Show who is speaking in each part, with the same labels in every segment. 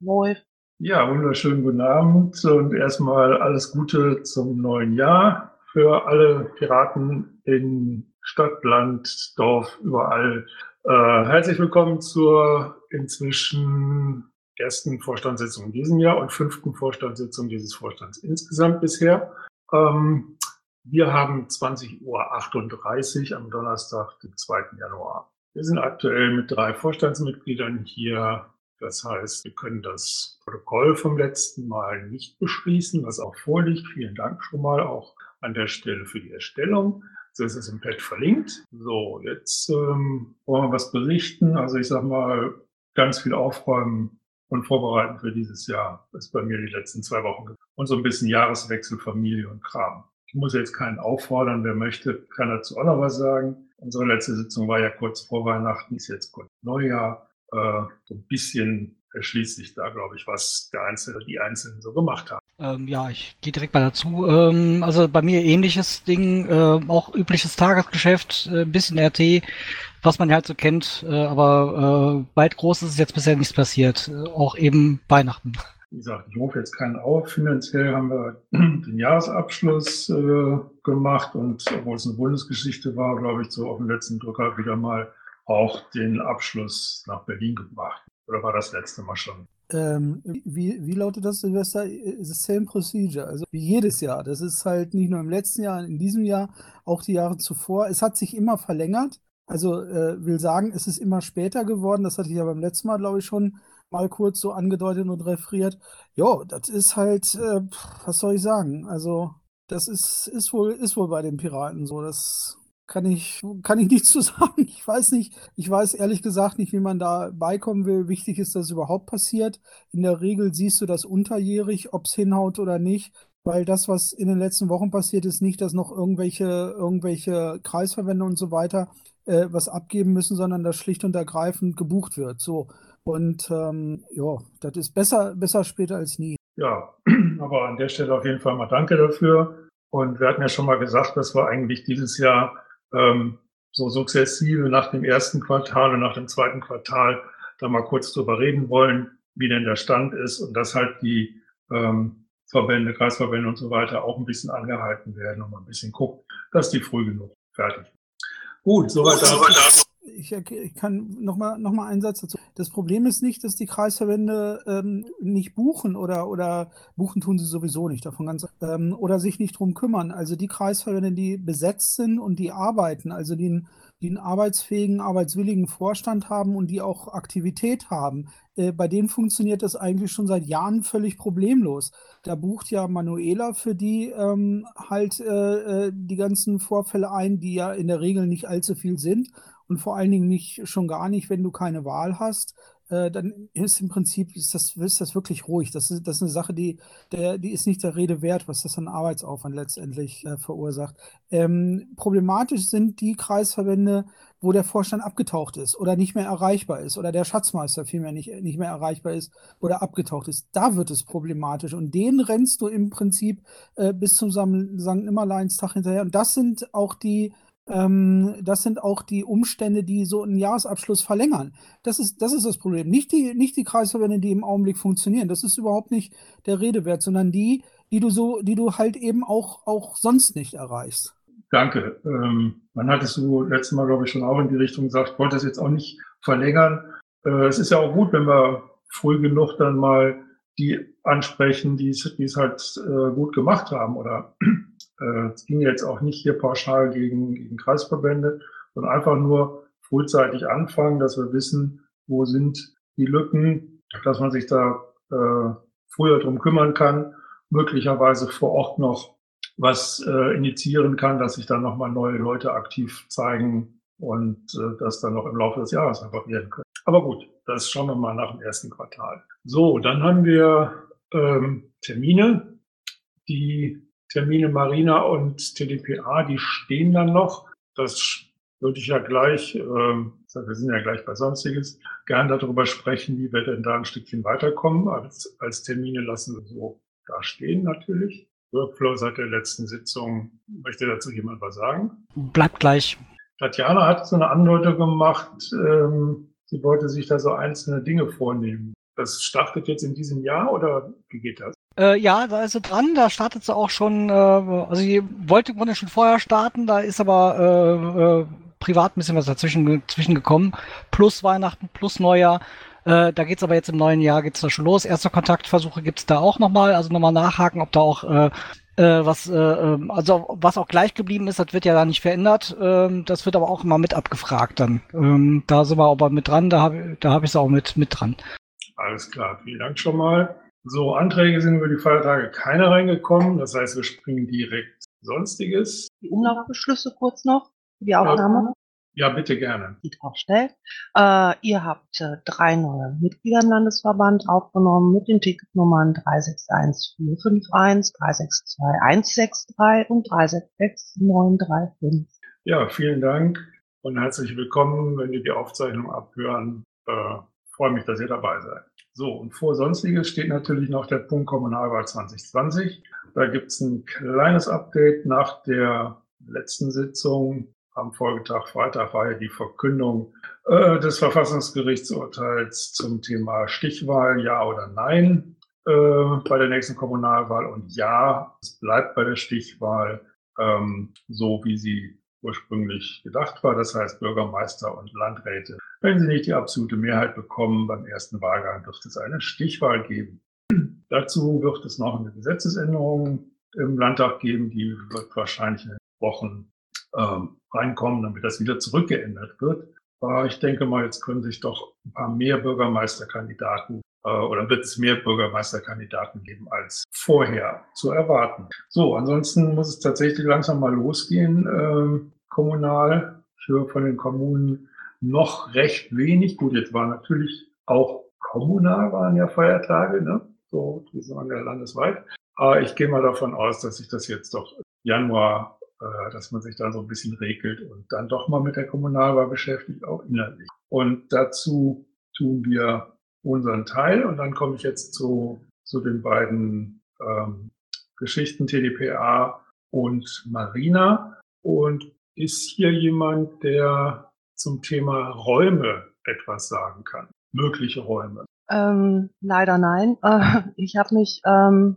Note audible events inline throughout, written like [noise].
Speaker 1: Moin.
Speaker 2: Ja, wunderschönen guten Abend und erstmal alles Gute zum neuen Jahr für alle Piraten in Stadt, Land, Dorf, überall. Äh, herzlich willkommen zur inzwischen ersten Vorstandssitzung in diesem Jahr und fünften Vorstandssitzung dieses Vorstands insgesamt bisher. Ähm, wir haben 20.38 Uhr am Donnerstag, den 2. Januar. Wir sind aktuell mit drei Vorstandsmitgliedern hier. Das heißt, wir können das Protokoll vom letzten Mal nicht beschließen, was auch vorliegt. Vielen Dank schon mal auch an der Stelle für die Erstellung. So ist es im Pad verlinkt. So, jetzt ähm, wollen wir was berichten. Also ich sag mal, ganz viel aufräumen und vorbereiten für dieses Jahr. Das ist bei mir die letzten zwei Wochen. Und so ein bisschen Jahreswechsel, Familie und Kram. Ich muss jetzt keinen auffordern. Wer möchte, kann dazu auch noch was sagen. Unsere letzte Sitzung war ja kurz vor Weihnachten, ist jetzt kurz Neujahr. Äh, so ein bisschen erschließt sich da, glaube ich, was der Einzelne, die Einzelnen so gemacht haben.
Speaker 1: Ähm, ja, ich gehe direkt mal dazu. Ähm, also bei mir ähnliches Ding, äh, auch übliches Tagesgeschäft, äh, bisschen RT, was man halt so kennt, äh, aber äh, weit groß ist jetzt bisher nichts passiert, äh, auch eben Weihnachten.
Speaker 2: Wie gesagt, ich rufe jetzt keinen auf. Finanziell haben wir [clears throat] den Jahresabschluss äh, gemacht und obwohl es eine Bundesgeschichte war, glaube ich, so auf dem letzten Drücker wieder mal auch den Abschluss nach Berlin gebracht. Oder war das letzte Mal schon?
Speaker 3: Ähm, wie, wie lautet das, Silvester? The same procedure. Also wie jedes Jahr. Das ist halt nicht nur im letzten Jahr, in diesem Jahr, auch die Jahre zuvor. Es hat sich immer verlängert. Also äh, will sagen, es ist immer später geworden. Das hatte ich ja beim letzten Mal, glaube ich, schon mal kurz so angedeutet und referiert. Ja, das ist halt, äh, was soll ich sagen? Also das ist, ist, wohl, ist wohl bei den Piraten so. Das kann ich, kann ich nichts [laughs] zu sagen. Ich weiß nicht, ich weiß ehrlich gesagt nicht, wie man da beikommen will. Wichtig ist, dass es überhaupt passiert. In der Regel siehst du das unterjährig, ob es hinhaut oder nicht. Weil das, was in den letzten Wochen passiert ist, nicht, dass noch irgendwelche, irgendwelche Kreisverbände und so weiter äh, was abgeben müssen, sondern dass schlicht und ergreifend gebucht wird. So. Und ähm, ja, das ist besser, besser später als nie.
Speaker 2: Ja, [clears throat] aber an der Stelle auf jeden Fall mal danke dafür. Und wir hatten ja schon mal gesagt, dass wir eigentlich dieses Jahr ähm, so sukzessive nach dem ersten Quartal und nach dem zweiten Quartal da mal kurz drüber reden wollen, wie denn der Stand ist und dass halt die ähm, Verbände, Kreisverbände und so weiter auch ein bisschen angehalten werden und mal ein bisschen gucken, dass die früh genug fertig sind. Gut, soweit dazu
Speaker 3: ich, ich kann nochmal noch mal einen Satz dazu. Das Problem ist nicht, dass die Kreisverbände ähm, nicht buchen oder, oder buchen tun sie sowieso nicht, davon ganz, ähm, oder sich nicht drum kümmern. Also die Kreisverbände, die besetzt sind und die arbeiten, also die, die einen arbeitsfähigen, arbeitswilligen Vorstand haben und die auch Aktivität haben, äh, bei denen funktioniert das eigentlich schon seit Jahren völlig problemlos. Da bucht ja Manuela für die ähm, halt äh, äh die ganzen Vorfälle ein, die ja in der Regel nicht allzu viel sind und vor allen Dingen nicht schon gar nicht, wenn du keine Wahl hast, äh, dann ist im Prinzip ist das, ist das wirklich ruhig. Das ist, das ist eine Sache, die, der, die ist nicht der Rede wert, was das an Arbeitsaufwand letztendlich äh, verursacht. Ähm, problematisch sind die Kreisverbände, wo der Vorstand abgetaucht ist oder nicht mehr erreichbar ist oder der Schatzmeister vielmehr nicht, nicht mehr erreichbar ist oder abgetaucht ist. Da wird es problematisch und den rennst du im Prinzip äh, bis zum St. Nimmerleinstag hinterher. Und das sind auch die das sind auch die Umstände, die so einen Jahresabschluss verlängern. Das ist, das ist das Problem. Nicht die, nicht die Kreisverbände, die im Augenblick funktionieren. Das ist überhaupt nicht der Rede wert, sondern die, die du so, die du halt eben auch, auch sonst nicht erreichst.
Speaker 2: Danke. Ähm, man hat es so letztes Mal, glaube ich, schon auch in die Richtung gesagt, wollte es jetzt auch nicht verlängern. Äh, es ist ja auch gut, wenn wir früh genug dann mal die ansprechen, die es, halt äh, gut gemacht haben oder es ging jetzt auch nicht hier pauschal gegen, gegen Kreisverbände, sondern einfach nur frühzeitig anfangen, dass wir wissen, wo sind die Lücken, dass man sich da äh, früher drum kümmern kann, möglicherweise vor Ort noch was äh, initiieren kann, dass sich dann nochmal neue Leute aktiv zeigen und äh, das dann noch im Laufe des Jahres werden können. Aber gut, das schauen wir mal nach dem ersten Quartal. So, dann haben wir ähm, Termine, die Termine Marina und TDPA, die stehen dann noch. Das würde ich ja gleich, äh, wir sind ja gleich bei Sonstiges, gern darüber sprechen, wie wir denn da ein Stückchen weiterkommen. Als, als Termine lassen wir so da stehen natürlich. Workflow seit der letzten Sitzung. Möchte dazu jemand was sagen?
Speaker 1: Bleibt gleich.
Speaker 2: Tatjana hat so eine Andeutung gemacht, ähm, sie wollte sich da so einzelne Dinge vornehmen. Das startet jetzt in diesem Jahr oder wie geht das?
Speaker 1: Äh, ja, da ist sie dran, da startet sie auch schon, äh, also sie wollte im Grunde schon vorher starten, da ist aber äh, äh, privat ein bisschen was dazwischen, dazwischen gekommen, plus Weihnachten, plus Neujahr. Äh, da geht's aber jetzt im neuen Jahr geht's da schon los. Erste Kontaktversuche gibt's da auch nochmal, also nochmal nachhaken, ob da auch äh, was, äh, ähm, also was auch gleich geblieben ist, das wird ja da nicht verändert. Ähm, das wird aber auch immer mit abgefragt dann. Ähm, da sind wir aber mit dran, da habe da hab ich es auch mit, mit dran.
Speaker 2: Alles klar, vielen Dank schon mal. So, Anträge sind über die Feiertage keine reingekommen. Das heißt, wir springen direkt Sonstiges.
Speaker 4: Die Umlaufbeschlüsse kurz noch für die Aufnahme.
Speaker 2: Ja, bitte gerne.
Speaker 4: Die draufstellt. Äh, ihr habt äh, drei neue Mitglieder im Landesverband aufgenommen mit den Ticketnummern 361451, 362163 und 366935.
Speaker 2: Ja, vielen Dank und herzlich willkommen, wenn ihr die Aufzeichnung abhören. Äh, freue mich, dass ihr dabei seid. So, und vor Sonstiges steht natürlich noch der Punkt Kommunalwahl 2020. Da gibt es ein kleines Update nach der letzten Sitzung. Am Folgetag, Freitag, war ja die Verkündung äh, des Verfassungsgerichtsurteils zum Thema Stichwahl, ja oder nein, äh, bei der nächsten Kommunalwahl. Und ja, es bleibt bei der Stichwahl ähm, so, wie sie ursprünglich gedacht war. Das heißt, Bürgermeister und Landräte, wenn sie nicht die absolute Mehrheit bekommen, beim ersten Wahlgang wird es eine Stichwahl geben. [clears throat] Dazu wird es noch eine Gesetzesänderung im Landtag geben, die wird wahrscheinlich in Wochen ähm, reinkommen, damit das wieder zurückgeändert wird. Aber ich denke mal, jetzt können sich doch ein paar mehr Bürgermeisterkandidaten äh, oder wird es mehr Bürgermeisterkandidaten geben als vorher zu erwarten. So, ansonsten muss es tatsächlich langsam mal losgehen, äh, kommunal für von den Kommunen noch recht wenig. Gut, jetzt war natürlich auch kommunal waren ja Feiertage, ne? So, die waren ja landesweit. Aber ich gehe mal davon aus, dass sich das jetzt doch Januar, äh, dass man sich da so ein bisschen regelt und dann doch mal mit der Kommunalwahl beschäftigt, auch innerlich. Und dazu tun wir unseren Teil. Und dann komme ich jetzt zu, zu den beiden ähm, Geschichten TDPA und Marina. Und ist hier jemand, der zum Thema Räume etwas sagen kann? Mögliche Räume.
Speaker 4: Ähm, leider nein. [laughs] Äh, ich habe mich ähm,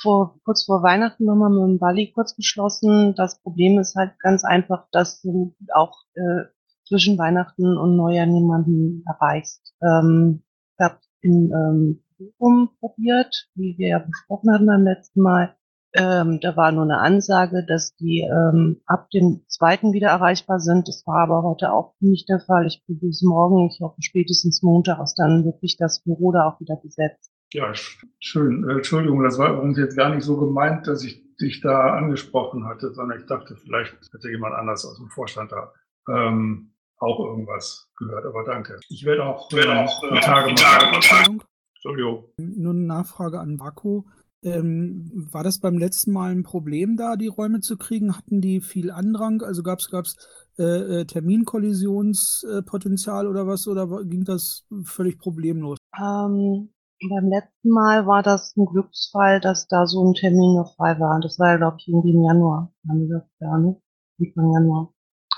Speaker 4: vor, kurz vor Weihnachten nochmal mit dem Bali kurz geschlossen. Das Problem ist halt ganz einfach, dass du auch äh, zwischen Weihnachten und Neujahr niemanden erreichst. Ähm, ich habe in ähm, Bochum probiert, wie wir ja besprochen hatten beim letzten Mal. Ähm, da war nur eine Ansage, dass die ähm, ab dem zweiten wieder erreichbar sind. Das war aber heute auch nicht der Fall. Ich probiere es morgen. Ich hoffe, spätestens Montag ist dann wirklich das Büro da auch wieder besetzt.
Speaker 2: Ja, schön. Äh, Entschuldigung, das war übrigens jetzt gar nicht so gemeint, dass ich dich da angesprochen hatte, sondern ich dachte, vielleicht hätte jemand anders aus dem Vorstand da ähm, auch irgendwas gehört. Aber danke. Ich werde auch, werde auch äh, Tage
Speaker 3: mal. Entschuldigung. Nur eine Nachfrage an Marco. Ähm, war das beim letzten Mal ein Problem da, die Räume zu kriegen? Hatten die viel Andrang? Also gab es gab's, äh, äh, Terminkollisionspotenzial oder was? Oder ging das völlig problemlos?
Speaker 4: Ähm, beim letzten Mal war das ein Glücksfall, dass da so ein Termin noch frei war. Das war ja, glaube ich, irgendwie im Januar. Ne? Anfang Januar.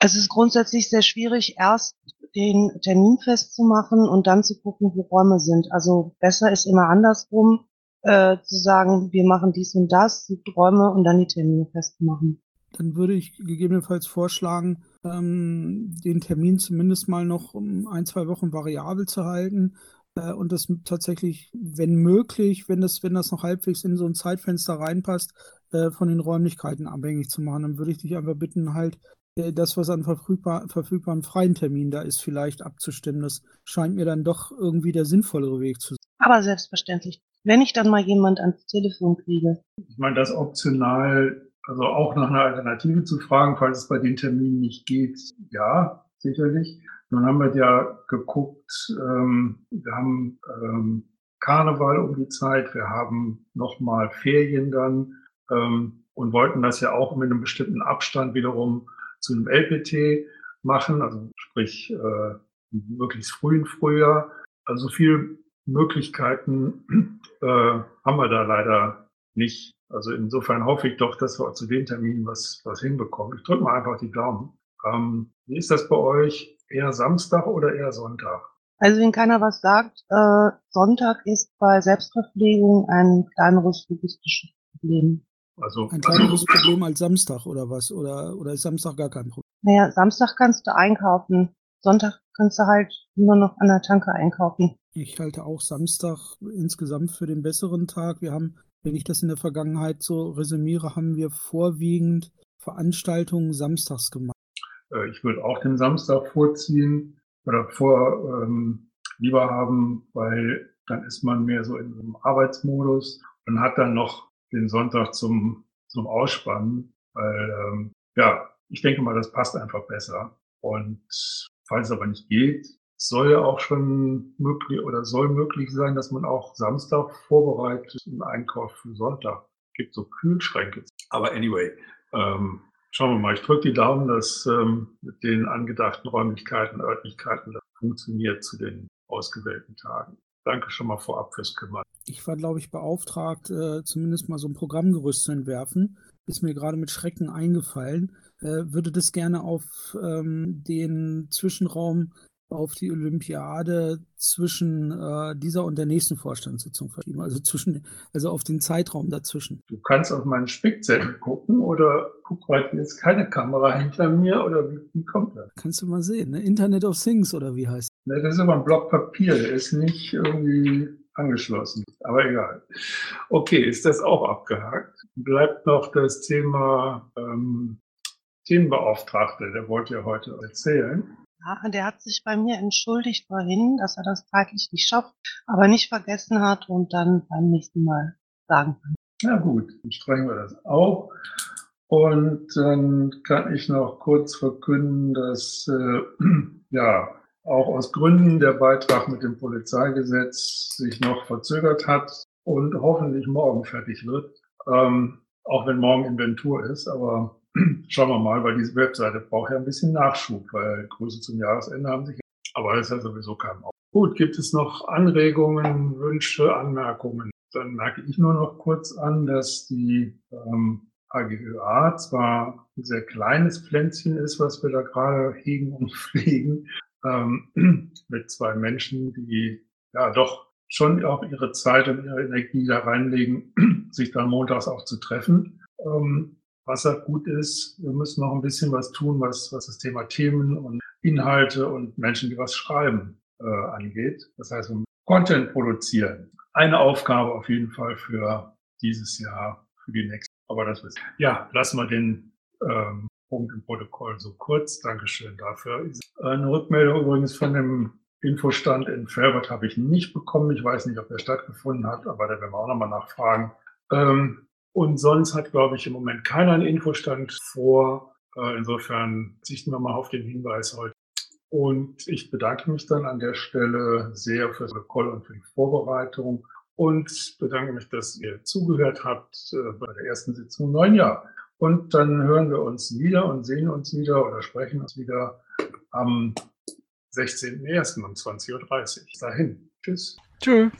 Speaker 4: Es ist grundsätzlich sehr schwierig, erst den Termin festzumachen und dann zu gucken, wo Räume sind. Also besser ist immer andersrum äh, zu sagen, wir machen dies und das, die Räume und dann die Termine festzumachen.
Speaker 3: Dann würde ich gegebenenfalls vorschlagen, ähm, den Termin zumindest mal noch um ein, zwei Wochen variabel zu halten äh, und das tatsächlich, wenn möglich, wenn das, wenn das noch halbwegs in so ein Zeitfenster reinpasst, äh, von den Räumlichkeiten abhängig zu machen. Dann würde ich dich einfach bitten, halt äh, das, was an verfügbar, verfügbaren freien Termin da ist, vielleicht abzustimmen. Das scheint mir dann doch irgendwie der sinnvollere Weg zu sein.
Speaker 4: Aber selbstverständlich wenn ich dann mal jemand ans Telefon kriege.
Speaker 2: Ich meine, das optional, also auch nach einer Alternative zu fragen, falls es bei den Terminen nicht geht, ja, sicherlich. Nun haben wir ja geguckt, ähm, wir haben ähm, Karneval um die Zeit, wir haben nochmal Ferien dann ähm, und wollten das ja auch mit einem bestimmten Abstand wiederum zu einem LPT machen, also sprich äh, möglichst frühen Frühjahr. Also viel Möglichkeiten äh, haben wir da leider nicht. Also insofern hoffe ich doch, dass wir zu den Terminen was, was hinbekommen. Ich drücke mal einfach die Daumen. Ähm, wie ist das bei euch? Eher Samstag oder eher Sonntag?
Speaker 4: Also wenn keiner was sagt, äh, Sonntag ist bei Selbstverpflegung ein kleineres logistisches Problem.
Speaker 3: Also, ein kleineres also, Problem als Samstag oder was? Oder, oder ist Samstag gar kein Problem?
Speaker 4: Naja, Samstag kannst du einkaufen. Sonntag kannst du halt nur noch an der Tanke einkaufen.
Speaker 3: Ich halte auch Samstag insgesamt für den besseren Tag. Wir haben, wenn ich das in der Vergangenheit so resümiere, haben wir vorwiegend Veranstaltungen samstags gemacht.
Speaker 2: Äh, ich würde auch den Samstag vorziehen oder vor ähm, lieber haben, weil dann ist man mehr so in einem Arbeitsmodus und hat dann noch den Sonntag zum, zum Ausspannen, weil ähm, ja, ich denke mal, das passt einfach besser. Und falls es aber nicht geht, soll ja auch schon möglich oder soll möglich sein, dass man auch Samstag vorbereitet einen Einkauf für Sonntag. Gibt so Kühlschränke. Aber anyway, ähm, schauen wir mal. Ich drücke die Daumen, dass ähm, mit den angedachten Räumlichkeiten, Örtlichkeiten das funktioniert zu den ausgewählten Tagen. Danke schon mal vorab fürs Kümmern.
Speaker 3: Ich war, glaube ich, beauftragt, äh, zumindest mal so ein Programmgerüst zu entwerfen. Ist mir gerade mit Schrecken eingefallen. Äh, würde das gerne auf ähm, den Zwischenraum auf die Olympiade zwischen äh, dieser und der nächsten Vorstandssitzung verschieben, also zwischen, also auf den Zeitraum dazwischen.
Speaker 2: Du kannst auf meinen Spickzettel gucken oder guck heute jetzt keine Kamera hinter mir oder wie, wie kommt das?
Speaker 3: Kannst du mal sehen, ne? Internet of Things oder wie heißt
Speaker 2: Ne, das ist aber ein Block Papier, der ist nicht irgendwie angeschlossen. Aber egal. Okay, ist das auch abgehakt? Bleibt noch das Thema ähm, Themenbeauftragte, der wollte ja heute erzählen.
Speaker 4: Ja, der hat sich bei mir entschuldigt vorhin, dass er das zeitlich nicht schafft, aber nicht vergessen hat und dann beim nächsten Mal sagen kann.
Speaker 2: Na gut, dann strengen wir das auch. Und dann kann ich noch kurz verkünden, dass äh, [clears throat] ja auch aus Gründen der Beitrag mit dem Polizeigesetz sich noch verzögert hat und hoffentlich morgen fertig wird. Ähm, auch wenn morgen Inventur ist, aber [clears throat] schauen wir mal, weil diese Webseite braucht ja ein bisschen Nachschub, weil Grüße zum Jahresende haben sich, aber das ist ja sowieso kein Auf. Gut, gibt es noch Anregungen, Wünsche, Anmerkungen? Dann merke ich nur noch kurz an, dass die ähm, AGÖA zwar ein sehr kleines Pflänzchen ist, was wir da gerade hegen und pflegen, ähm, [clears throat] mit zwei Menschen, die ja doch schon auch ihre Zeit und ihre Energie da reinlegen, [clears throat] sich dann montags auch zu treffen. Ähm, was halt gut ist, wir müssen noch ein bisschen was tun, was, was das Thema Themen und Inhalte und Menschen, die was schreiben, äh, angeht. Das heißt, Content produzieren. Eine Aufgabe auf jeden Fall für dieses Jahr, für die nächste. Aber das ist, ja, lassen wir den ähm, Punkt im Protokoll so kurz. Dankeschön dafür. Eine Rückmeldung übrigens von dem Infostand in Felbert habe ich nicht bekommen. Ich weiß nicht, ob der stattgefunden hat, aber da werden wir auch nochmal nachfragen. Ähm, und sonst hat, glaube ich, im Moment keiner einen Infostand vor. Äh, insofern zichten wir mal auf den Hinweis heute. Und ich bedanke mich dann an der Stelle sehr für das Protokoll und für die Vorbereitung und bedanke mich, dass ihr zugehört habt äh, bei der ersten Sitzung im neuen Jahr. Und dann hören wir uns wieder und sehen uns wieder oder sprechen uns wieder am 16.01. um 20.30 Uhr. Bis dahin. Tschüss. Tschüss.